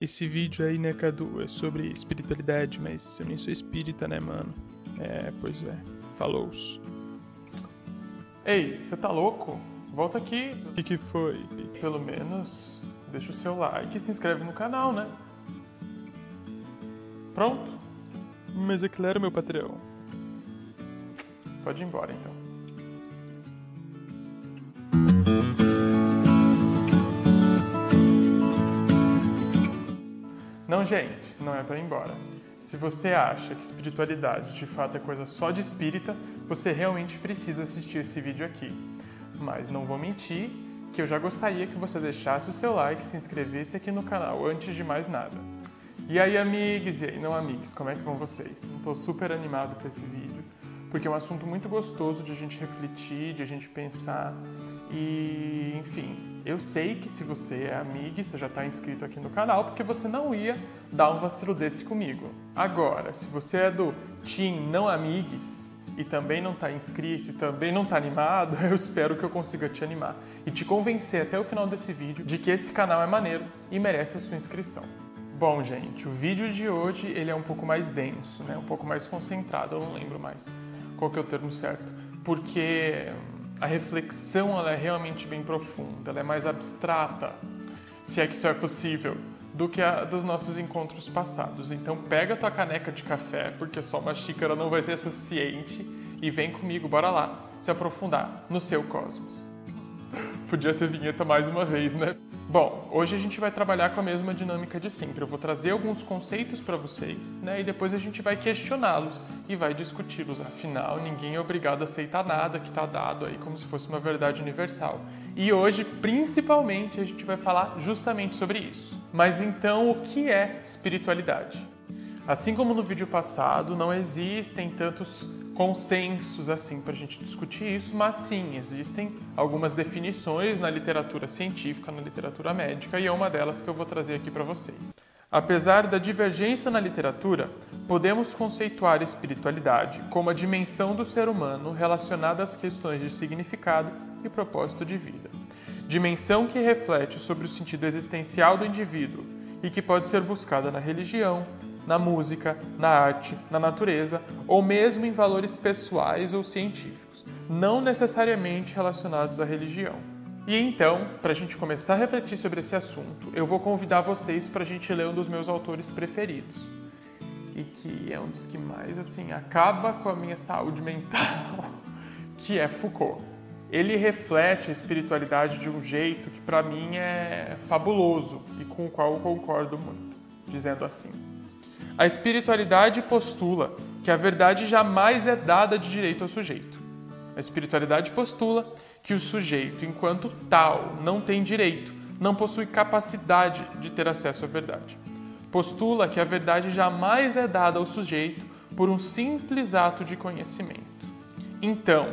Esse vídeo aí, né, Cadu, é sobre espiritualidade, mas eu nem sou espírita, né, mano? É, pois é. Falou. Ei, você tá louco? Volta aqui. O que, que foi? Pelo menos deixa o seu like e se inscreve no canal, né? Pronto? Mas é claro, meu patrão. Pode ir embora então. Não, gente, não é para ir embora. Se você acha que espiritualidade de fato é coisa só de espírita, você realmente precisa assistir esse vídeo aqui. Mas não vou mentir que eu já gostaria que você deixasse o seu like e se inscrevesse aqui no canal antes de mais nada. E aí, amigos e aí, não amigos, como é que vão vocês? Estou super animado com esse vídeo, porque é um assunto muito gostoso de a gente refletir, de a gente pensar e, enfim, eu sei que se você é amigo, você já está inscrito aqui no canal, porque você não ia dar um vacilo desse comigo. Agora, se você é do Team Não Amigues e também não está inscrito e também não está animado, eu espero que eu consiga te animar e te convencer até o final desse vídeo de que esse canal é maneiro e merece a sua inscrição. Bom, gente, o vídeo de hoje ele é um pouco mais denso, né? um pouco mais concentrado, eu não lembro mais qual que é o termo certo, porque a reflexão ela é realmente bem profunda, ela é mais abstrata, se é que isso é possível, do que a dos nossos encontros passados. Então pega tua caneca de café, porque só uma xícara não vai ser suficiente, e vem comigo, bora lá, se aprofundar no seu cosmos. Podia ter vinheta mais uma vez, né? Bom, hoje a gente vai trabalhar com a mesma dinâmica de sempre. Eu vou trazer alguns conceitos para vocês, né? E depois a gente vai questioná-los e vai discuti-los. Afinal, ninguém é obrigado a aceitar nada que está dado aí como se fosse uma verdade universal. E hoje, principalmente, a gente vai falar justamente sobre isso. Mas então, o que é espiritualidade? Assim como no vídeo passado, não existem tantos consensos assim para a gente discutir isso, mas sim, existem algumas definições na literatura científica, na literatura médica, e é uma delas que eu vou trazer aqui para vocês. Apesar da divergência na literatura, podemos conceituar espiritualidade como a dimensão do ser humano relacionada às questões de significado e propósito de vida. Dimensão que reflete sobre o sentido existencial do indivíduo e que pode ser buscada na religião, na música, na arte, na natureza ou mesmo em valores pessoais ou científicos, não necessariamente relacionados à religião. E então, para a gente começar a refletir sobre esse assunto, eu vou convidar vocês para a gente ler um dos meus autores preferidos e que é um dos que mais assim acaba com a minha saúde mental, que é Foucault. Ele reflete a espiritualidade de um jeito que para mim é fabuloso e com o qual eu concordo muito, dizendo assim: a espiritualidade postula que a verdade jamais é dada de direito ao sujeito. A espiritualidade postula que o sujeito, enquanto tal, não tem direito, não possui capacidade de ter acesso à verdade. Postula que a verdade jamais é dada ao sujeito por um simples ato de conhecimento. Então,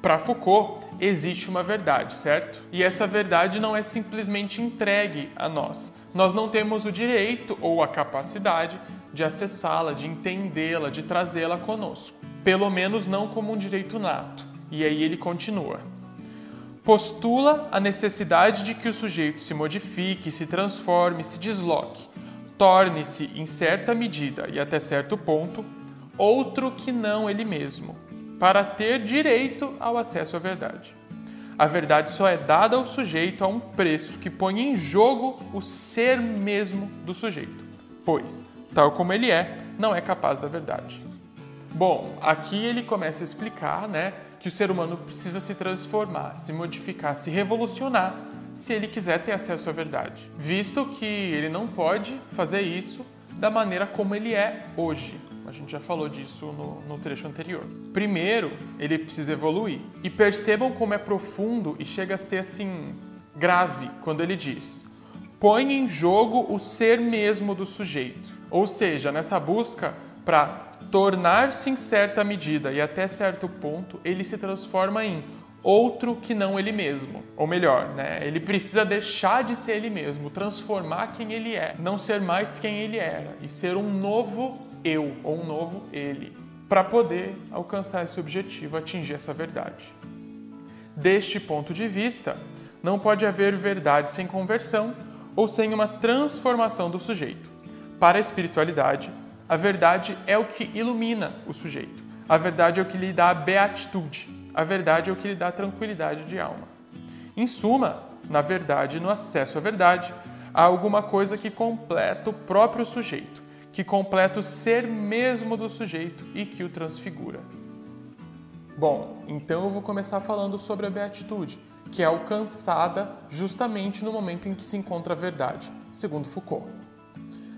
para Foucault, existe uma verdade, certo? E essa verdade não é simplesmente entregue a nós. Nós não temos o direito ou a capacidade de acessá-la, de entendê-la, de trazê-la conosco. Pelo menos não como um direito nato. E aí ele continua. Postula a necessidade de que o sujeito se modifique, se transforme, se desloque, torne-se, em certa medida e até certo ponto, outro que não ele mesmo, para ter direito ao acesso à verdade. A verdade só é dada ao sujeito a um preço que põe em jogo o ser mesmo do sujeito, pois tal como ele é, não é capaz da verdade. Bom, aqui ele começa a explicar né, que o ser humano precisa se transformar, se modificar, se revolucionar se ele quiser ter acesso à verdade, visto que ele não pode fazer isso da maneira como ele é hoje. A gente já falou disso no, no, trecho anterior. Primeiro, ele precisa evoluir. E percebam como é profundo e chega a ser assim grave quando ele diz: põe em jogo o ser mesmo do sujeito. Ou seja, nessa busca para tornar-se em certa medida e até certo ponto, ele se transforma em outro que não ele mesmo. Ou melhor, né? ele precisa deixar de ser ele mesmo, transformar quem ele é, não ser mais quem ele era e ser um novo eu ou um novo ele, para poder alcançar esse objetivo, atingir essa verdade. Deste ponto de vista, não pode haver verdade sem conversão, ou sem uma transformação do sujeito. Para a espiritualidade, a verdade é o que ilumina o sujeito. A verdade é o que lhe dá beatitude. A verdade é o que lhe dá tranquilidade de alma. Em suma, na verdade, no acesso à verdade, há alguma coisa que completa o próprio sujeito, que completa o ser mesmo do sujeito e que o transfigura. Bom, então eu vou começar falando sobre a beatitude, que é alcançada justamente no momento em que se encontra a verdade, segundo Foucault.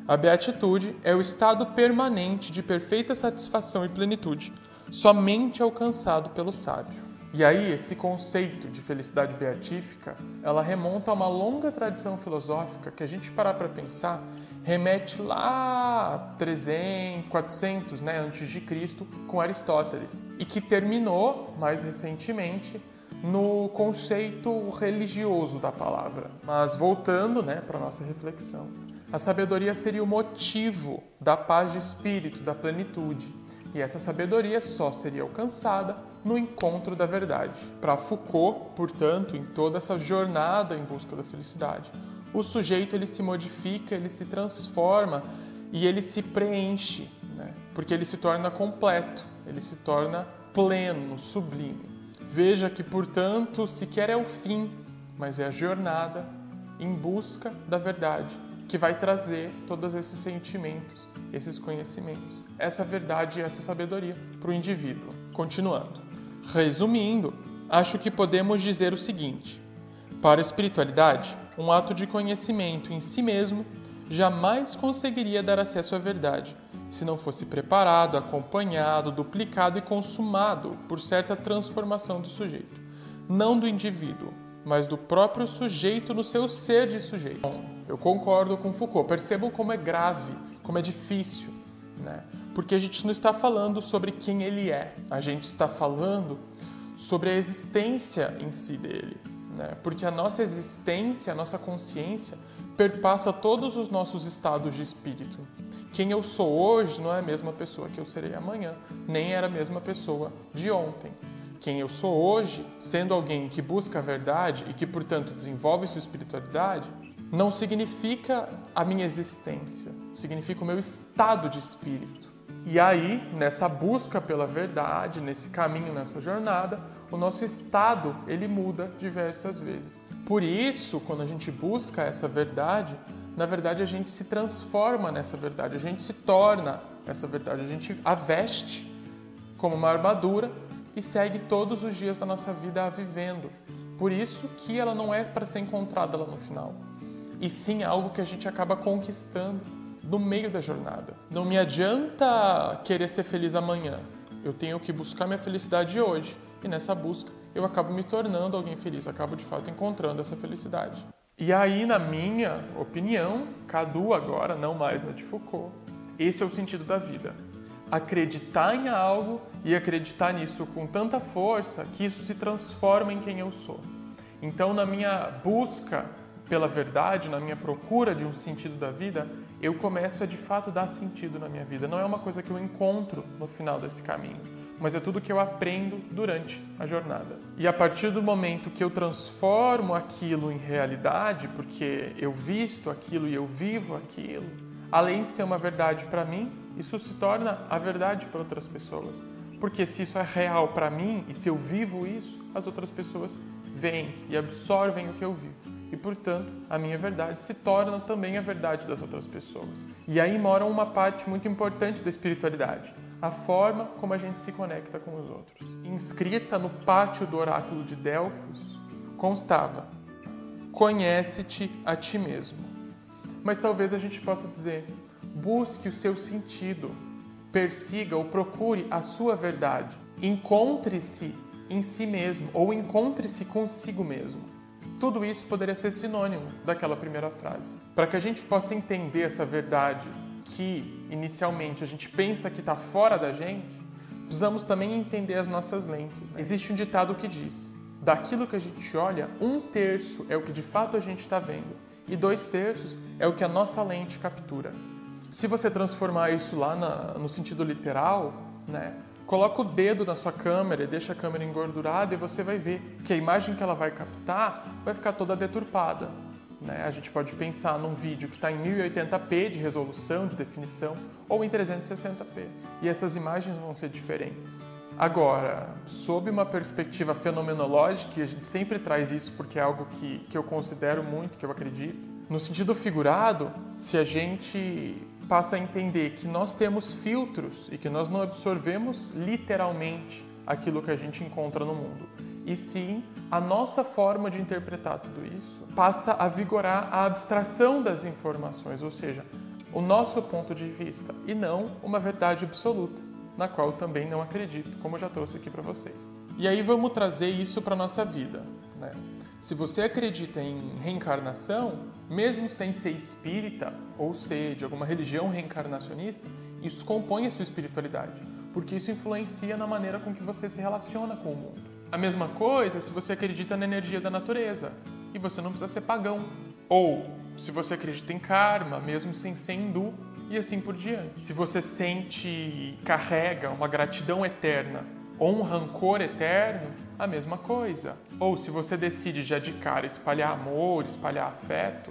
A beatitude é o estado permanente de perfeita satisfação e plenitude, somente alcançado pelo sábio. E aí, esse conceito de felicidade beatífica, ela remonta a uma longa tradição filosófica que a gente parar para pensar, remete lá 300, 400, né, antes de Cristo, com Aristóteles, e que terminou mais recentemente no conceito religioso da palavra. Mas voltando, né, para nossa reflexão, a sabedoria seria o motivo da paz de espírito, da plenitude. E essa sabedoria só seria alcançada no encontro da verdade. Para Foucault, portanto, em toda essa jornada em busca da felicidade, o sujeito ele se modifica, ele se transforma e ele se preenche, né? porque ele se torna completo, ele se torna pleno, sublime. Veja que, portanto, sequer é o fim, mas é a jornada em busca da verdade que vai trazer todos esses sentimentos, esses conhecimentos, essa verdade e essa sabedoria para o indivíduo. Continuando. Resumindo, acho que podemos dizer o seguinte: para a espiritualidade, um ato de conhecimento em si mesmo jamais conseguiria dar acesso à verdade se não fosse preparado, acompanhado, duplicado e consumado por certa transformação do sujeito, não do indivíduo, mas do próprio sujeito no seu ser de sujeito. Eu concordo com Foucault. Percebam como é grave, como é difícil, né? Porque a gente não está falando sobre quem ele é, a gente está falando sobre a existência em si dele, né? Porque a nossa existência, a nossa consciência perpassa todos os nossos estados de espírito. Quem eu sou hoje não é a mesma pessoa que eu serei amanhã, nem era a mesma pessoa de ontem quem eu sou hoje, sendo alguém que busca a verdade e que, portanto, desenvolve sua espiritualidade, não significa a minha existência, significa o meu estado de espírito. E aí, nessa busca pela verdade, nesse caminho, nessa jornada, o nosso estado ele muda diversas vezes. Por isso, quando a gente busca essa verdade, na verdade a gente se transforma nessa verdade, a gente se torna essa verdade, a gente a veste como uma armadura e segue todos os dias da nossa vida a vivendo. Por isso que ela não é para ser encontrada lá no final, e sim algo que a gente acaba conquistando no meio da jornada. Não me adianta querer ser feliz amanhã. Eu tenho que buscar minha felicidade hoje, e nessa busca eu acabo me tornando alguém feliz, acabo de fato encontrando essa felicidade. E aí, na minha opinião, Cadu agora, não mais na de Foucault, esse é o sentido da vida acreditar em algo e acreditar nisso com tanta força que isso se transforma em quem eu sou. Então, na minha busca pela verdade, na minha procura de um sentido da vida, eu começo a de fato dar sentido na minha vida. Não é uma coisa que eu encontro no final desse caminho, mas é tudo que eu aprendo durante a jornada. E a partir do momento que eu transformo aquilo em realidade, porque eu visto aquilo e eu vivo aquilo, além de ser uma verdade para mim, isso se torna a verdade para outras pessoas. Porque se isso é real para mim e se eu vivo isso, as outras pessoas veem e absorvem o que eu vivo. E, portanto, a minha verdade se torna também a verdade das outras pessoas. E aí mora uma parte muito importante da espiritualidade, a forma como a gente se conecta com os outros. Inscrita no pátio do oráculo de Delfos, constava: Conhece-te a ti mesmo. Mas talvez a gente possa dizer: busque o seu sentido, persiga ou procure a sua verdade, encontre-se em si mesmo ou encontre-se consigo mesmo. Tudo isso poderia ser sinônimo daquela primeira frase. Para que a gente possa entender essa verdade que inicialmente a gente pensa que está fora da gente, precisamos também entender as nossas lentes. Né? Existe um ditado que diz: daquilo que a gente olha, um terço é o que de fato a gente está vendo e dois terços é o que a nossa lente captura. Se você transformar isso lá na, no sentido literal, né, coloca o dedo na sua câmera e deixa a câmera engordurada e você vai ver que a imagem que ela vai captar vai ficar toda deturpada. Né? A gente pode pensar num vídeo que está em 1080p de resolução, de definição, ou em 360p. E essas imagens vão ser diferentes. Agora, sob uma perspectiva fenomenológica, e a gente sempre traz isso porque é algo que, que eu considero muito, que eu acredito, no sentido figurado, se a gente passa a entender que nós temos filtros e que nós não absorvemos literalmente aquilo que a gente encontra no mundo, e sim a nossa forma de interpretar tudo isso passa a vigorar a abstração das informações, ou seja, o nosso ponto de vista e não uma verdade absoluta, na qual também não acredito, como eu já trouxe aqui para vocês. E aí vamos trazer isso para nossa vida, né? Se você acredita em reencarnação, mesmo sem ser espírita ou ser de alguma religião reencarnacionista, isso compõe a sua espiritualidade, porque isso influencia na maneira com que você se relaciona com o mundo. A mesma coisa se você acredita na energia da natureza e você não precisa ser pagão. Ou se você acredita em karma, mesmo sem ser hindu, e assim por diante. Se você sente carrega uma gratidão eterna ou um rancor eterno, a mesma coisa. Ou se você decide já de cara espalhar amor, espalhar afeto,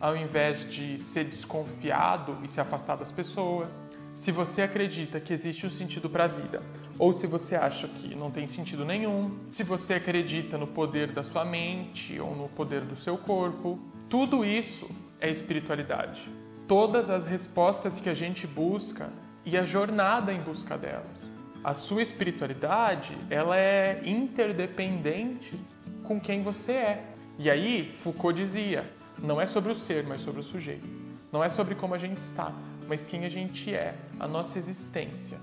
ao invés de ser desconfiado e se afastar das pessoas. Se você acredita que existe um sentido para a vida, ou se você acha que não tem sentido nenhum, se você acredita no poder da sua mente ou no poder do seu corpo, tudo isso é espiritualidade. Todas as respostas que a gente busca e a jornada em busca delas. A sua espiritualidade, ela é interdependente com quem você é. E aí, Foucault dizia, não é sobre o ser, mas sobre o sujeito. Não é sobre como a gente está, mas quem a gente é, a nossa existência.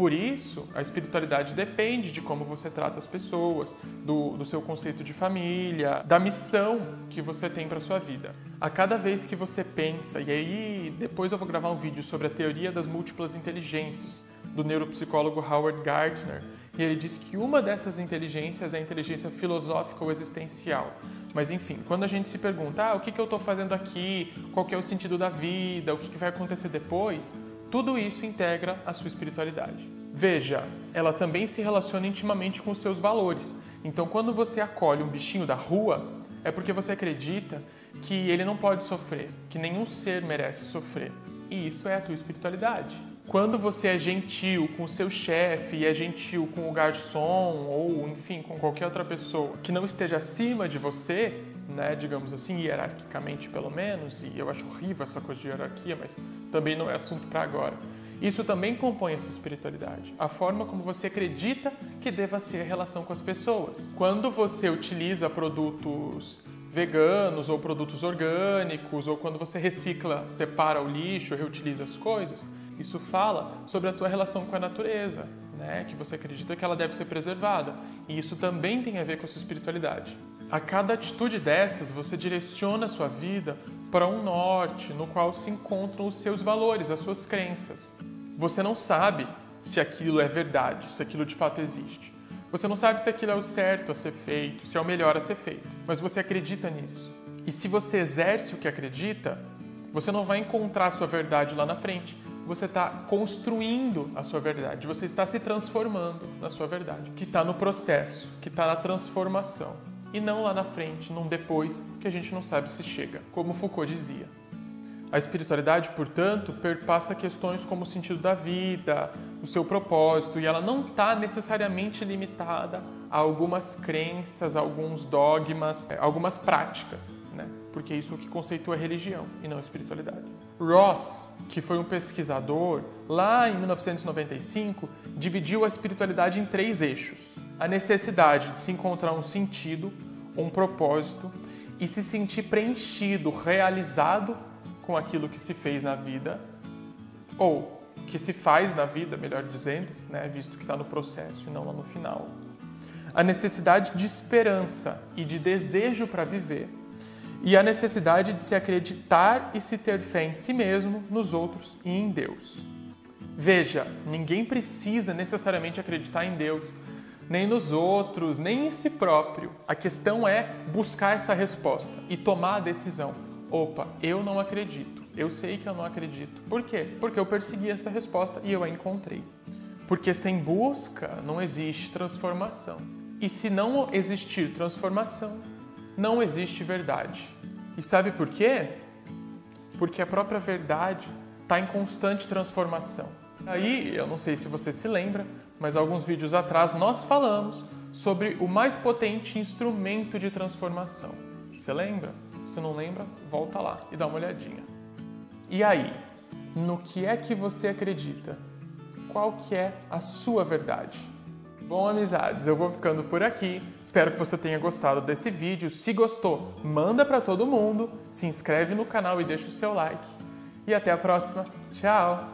Por isso, a espiritualidade depende de como você trata as pessoas, do, do seu conceito de família, da missão que você tem para sua vida. A cada vez que você pensa, e aí depois eu vou gravar um vídeo sobre a teoria das múltiplas inteligências do neuropsicólogo Howard Gardner, e ele diz que uma dessas inteligências é a inteligência filosófica ou existencial. Mas enfim, quando a gente se pergunta, ah, o que, que eu estou fazendo aqui, qual é o sentido da vida, o que, que vai acontecer depois, tudo isso integra a sua espiritualidade. Veja, ela também se relaciona intimamente com os seus valores. Então, quando você acolhe um bichinho da rua, é porque você acredita que ele não pode sofrer, que nenhum ser merece sofrer. E isso é a tua espiritualidade. Quando você é gentil com o seu chefe e é gentil com o garçom ou, enfim, com qualquer outra pessoa que não esteja acima de você, né, digamos assim, hierarquicamente pelo menos, e eu acho horrível essa coisa de hierarquia, mas também não é assunto para agora. Isso também compõe a sua espiritualidade, a forma como você acredita que deva ser a relação com as pessoas. Quando você utiliza produtos veganos ou produtos orgânicos, ou quando você recicla, separa o lixo, reutiliza as coisas, isso fala sobre a tua relação com a natureza, né? que você acredita que ela deve ser preservada. E isso também tem a ver com a sua espiritualidade. A cada atitude dessas, você direciona a sua vida para um norte no qual se encontram os seus valores, as suas crenças. Você não sabe se aquilo é verdade, se aquilo de fato existe. Você não sabe se aquilo é o certo a ser feito, se é o melhor a ser feito, mas você acredita nisso. E se você exerce o que acredita, você não vai encontrar a sua verdade lá na frente, você está construindo a sua verdade, você está se transformando na sua verdade, que está no processo, que está na transformação, e não lá na frente, num depois que a gente não sabe se chega, como Foucault dizia. A espiritualidade, portanto, perpassa questões como o sentido da vida, o seu propósito, e ela não está necessariamente limitada a algumas crenças, a alguns dogmas, a algumas práticas, né? porque isso é o que conceitua religião e não a espiritualidade. Ross que foi um pesquisador, lá em 1995, dividiu a espiritualidade em três eixos: a necessidade de se encontrar um sentido, um propósito e se sentir preenchido, realizado com aquilo que se fez na vida, ou que se faz na vida, melhor dizendo, né, visto que está no processo e não lá no final. A necessidade de esperança e de desejo para viver e a necessidade de se acreditar e se ter fé em si mesmo, nos outros e em Deus. Veja, ninguém precisa necessariamente acreditar em Deus, nem nos outros, nem em si próprio. A questão é buscar essa resposta e tomar a decisão. Opa, eu não acredito. Eu sei que eu não acredito. Por quê? Porque eu persegui essa resposta e eu a encontrei. Porque sem busca não existe transformação. E se não existir transformação, não existe verdade. E sabe por quê? Porque a própria verdade está em constante transformação. Aí, eu não sei se você se lembra, mas alguns vídeos atrás nós falamos sobre o mais potente instrumento de transformação. Você lembra? Se não lembra, volta lá e dá uma olhadinha. E aí, no que é que você acredita? Qual que é a sua verdade? Bom, amizades, eu vou ficando por aqui. Espero que você tenha gostado desse vídeo. Se gostou, manda para todo mundo, se inscreve no canal e deixa o seu like. E até a próxima. Tchau!